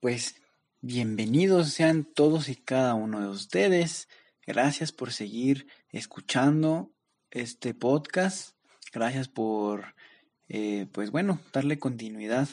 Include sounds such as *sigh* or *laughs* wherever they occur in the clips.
Pues bienvenidos sean todos y cada uno de ustedes. Gracias por seguir escuchando este podcast. Gracias por, eh, pues bueno, darle continuidad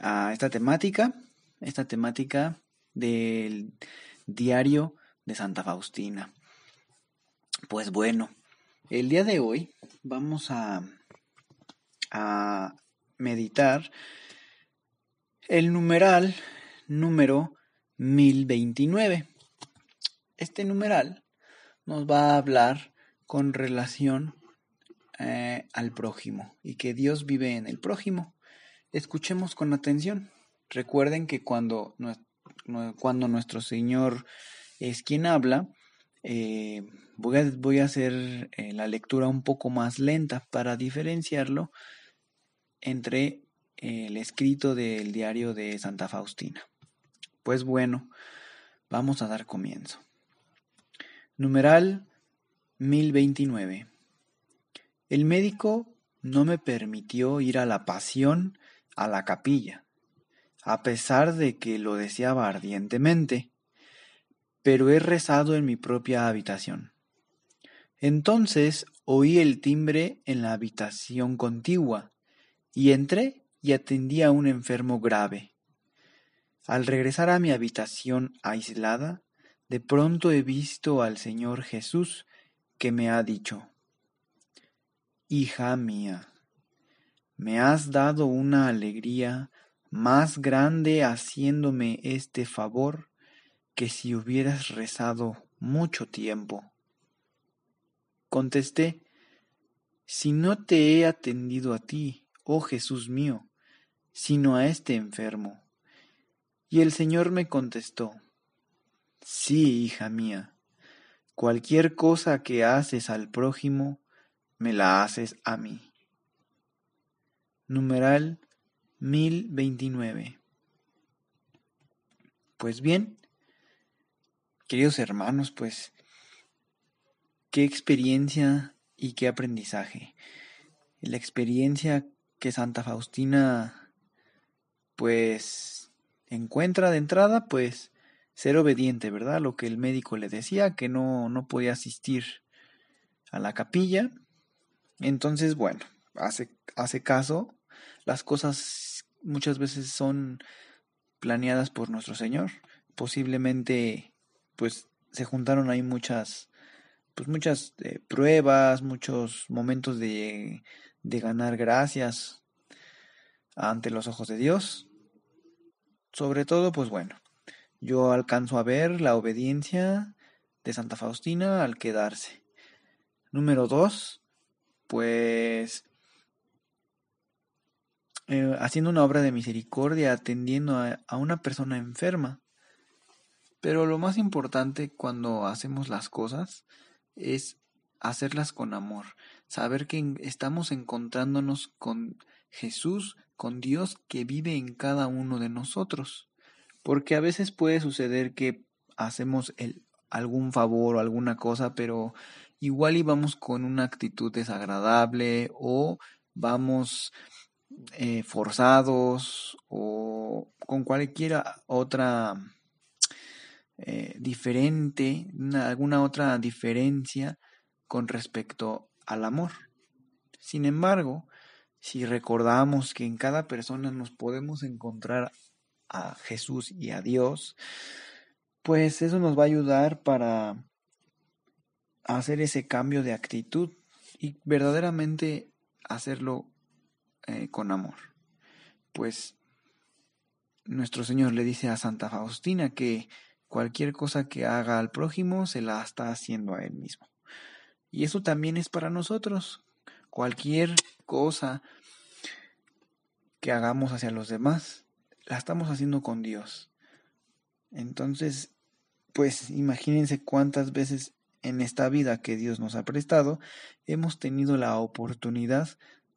a esta temática, esta temática del diario de Santa Faustina. Pues bueno, el día de hoy vamos a, a meditar el numeral número 1029. Este numeral nos va a hablar con relación eh, al prójimo y que Dios vive en el prójimo. Escuchemos con atención. Recuerden que cuando, cuando nuestro Señor es quien habla, eh, voy, a, voy, a, hacer eh, la lectura un poco más lenta para diferenciarlo entre el escrito del diario de Santa Faustina. Pues bueno, vamos a dar comienzo. Numeral 1029. El médico no me permitió ir a la pasión a la capilla, a pesar de que lo deseaba ardientemente, pero he rezado en mi propia habitación. Entonces oí el timbre en la habitación contigua, y entré y atendí a un enfermo grave. Al regresar a mi habitación aislada, de pronto he visto al Señor Jesús que me ha dicho, Hija mía, me has dado una alegría más grande haciéndome este favor que si hubieras rezado mucho tiempo. Contesté, si no te he atendido a ti, oh Jesús mío, sino a este enfermo. Y el Señor me contestó, Sí, hija mía, cualquier cosa que haces al prójimo, me la haces a mí numeral 1029. Pues bien, queridos hermanos, pues qué experiencia y qué aprendizaje. La experiencia que Santa Faustina pues encuentra de entrada, pues ser obediente, ¿verdad? Lo que el médico le decía, que no, no podía asistir a la capilla. Entonces, bueno, hace, hace caso las cosas muchas veces son planeadas por nuestro Señor. Posiblemente, pues, se juntaron ahí muchas, pues, muchas eh, pruebas, muchos momentos de, de ganar gracias ante los ojos de Dios. Sobre todo, pues bueno, yo alcanzo a ver la obediencia de Santa Faustina al quedarse. Número dos, pues eh, haciendo una obra de misericordia, atendiendo a, una persona enferma. Pero lo más importante cuando hacemos las cosas es hacerlas con amor, saber que estamos encontrándonos con Jesús, con Dios que vive en cada uno de nosotros. Porque a veces puede suceder que hacemos algún favor o alguna cosa, pero igual íbamos con una actitud desagradable o vamos eh, forzados o con cualquier otra eh, diferente, alguna otra diferencia con respecto al amor. Sin embargo, si recordamos que en cada persona nos podemos encontrar a Jesús y a Dios, pues eso nos va a ayudar para hacer ese cambio de actitud y verdaderamente hacerlo eh, con amor. Pues nuestro Señor le dice a Santa Faustina que cualquier cosa que haga al prójimo se la está haciendo a él mismo. Y eso también es para nosotros. Cualquier cosa que hagamos hacia los demás, la estamos haciendo con Dios. Entonces, pues imagínense cuántas veces en esta vida que Dios nos ha prestado hemos tenido la oportunidad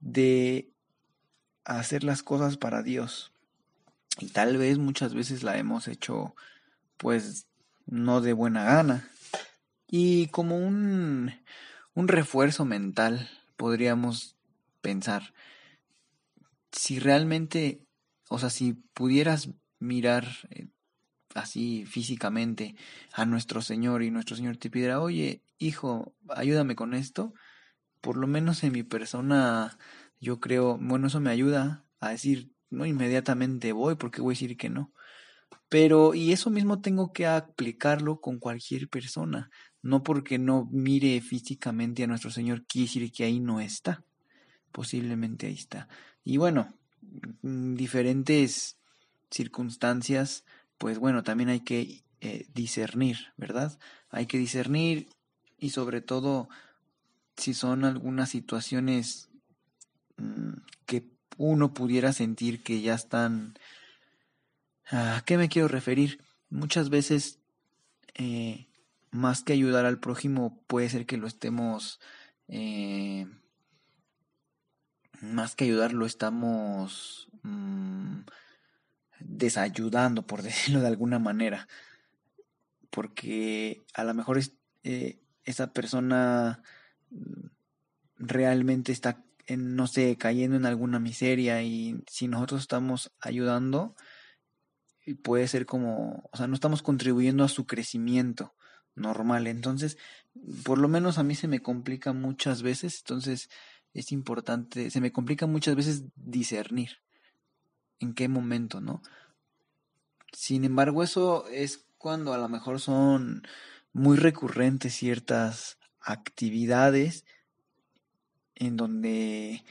de hacer las cosas para Dios. Y tal vez muchas veces la hemos hecho pues no de buena gana. Y como un, un refuerzo mental podríamos pensar, si realmente, o sea, si pudieras mirar eh, así físicamente a nuestro Señor y nuestro Señor te pidiera, oye, hijo, ayúdame con esto, por lo menos en mi persona, yo creo, bueno, eso me ayuda a decir, no inmediatamente voy, porque voy a decir que no. Pero, y eso mismo tengo que aplicarlo con cualquier persona. No porque no mire físicamente a nuestro Señor, quiere decir que ahí no está. Posiblemente ahí está. Y bueno, diferentes circunstancias, pues bueno, también hay que eh, discernir, ¿verdad? Hay que discernir y sobre todo si son algunas situaciones mm, que uno pudiera sentir que ya están... ¿A qué me quiero referir? Muchas veces, eh, más que ayudar al prójimo, puede ser que lo estemos... Eh, más que ayudarlo, estamos mm, desayudando, por *laughs* decirlo de alguna manera. Porque a lo mejor es, eh, esa persona mm, realmente está no sé, cayendo en alguna miseria y si nosotros estamos ayudando, puede ser como, o sea, no estamos contribuyendo a su crecimiento normal. Entonces, por lo menos a mí se me complica muchas veces, entonces es importante, se me complica muchas veces discernir en qué momento, ¿no? Sin embargo, eso es cuando a lo mejor son muy recurrentes ciertas actividades en donde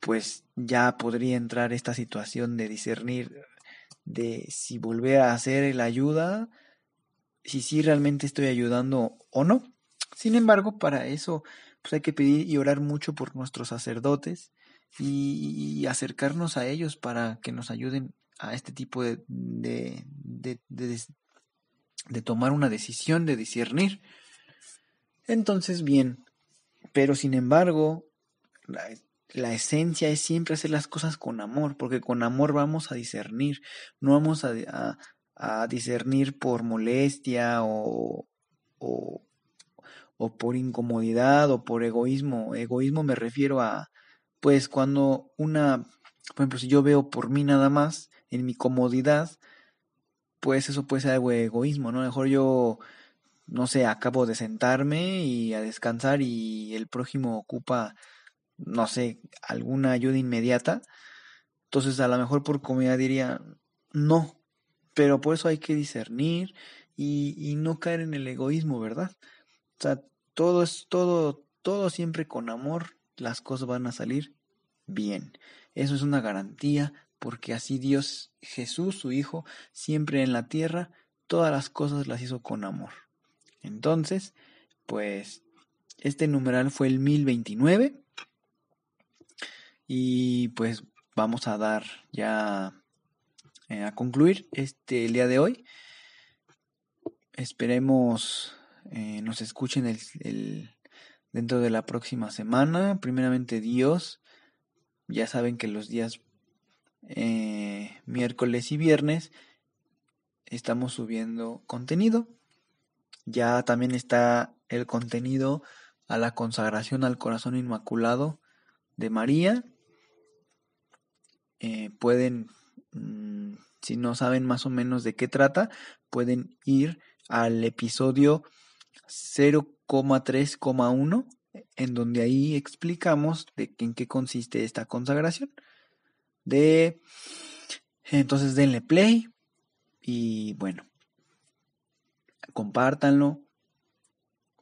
pues ya podría entrar esta situación de discernir de si volver a hacer la ayuda, si sí realmente estoy ayudando o no. Sin embargo, para eso pues hay que pedir y orar mucho por nuestros sacerdotes y, acercarnos a ellos para que nos ayuden a este tipo de, de, de, tomar una decisión, de discernir. Entonces, bien, pero sin embargo, la, esencia es siempre hacer las cosas con amor, porque con amor vamos a discernir, no vamos a, discernir por molestia o, o, o, por incomodidad o por egoísmo. Egoísmo me refiero a, pues cuando una, por ejemplo, si yo veo por mí nada más, en mi comodidad, pues eso puede ser algo de egoísmo, ¿no? Mejor yo, no sé, acabo de sentarme y a descansar y el prójimo ocupa no sé, alguna ayuda inmediata, entonces a lo mejor por comida diría no, pero por eso hay que discernir y, y no caer en el egoísmo, ¿verdad? O sea, todo es todo, todo siempre con amor, las cosas van a salir bien. Eso es una garantía porque así Dios, Jesús, su Hijo, siempre en la tierra, todas las cosas las hizo con amor. Entonces, pues, este numeral fue el 1029 y pues vamos a dar ya eh, a concluir este el día de hoy. Esperemos eh, nos escuchen el, dentro de la próxima semana. Primeramente Dios. Ya saben que los días eh, miércoles y viernes estamos subiendo contenido. Ya también está el contenido a la consagración al corazón inmaculado de María pueden, si no saben más o menos de qué trata, pueden ir al episodio 0,3,1 en donde ahí explicamos de en qué consiste esta consagración. De entonces denle play y bueno, compártanlo,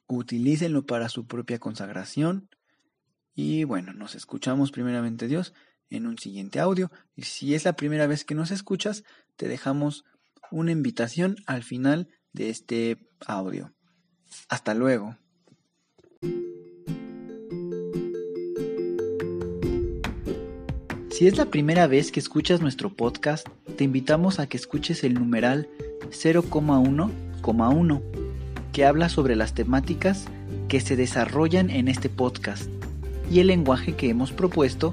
utilícenlo para su propia consagración y bueno, nos escuchamos primeramente Dios en un siguiente audio. Y si es la primera vez que nos escuchas, te dejamos una invitación al final de este audio. Hasta luego. Si es la primera vez que escuchas nuestro podcast, te invitamos a que escuches el numeral 0,1,1, que habla sobre las temáticas que se desarrollan en este podcast y el lenguaje que hemos propuesto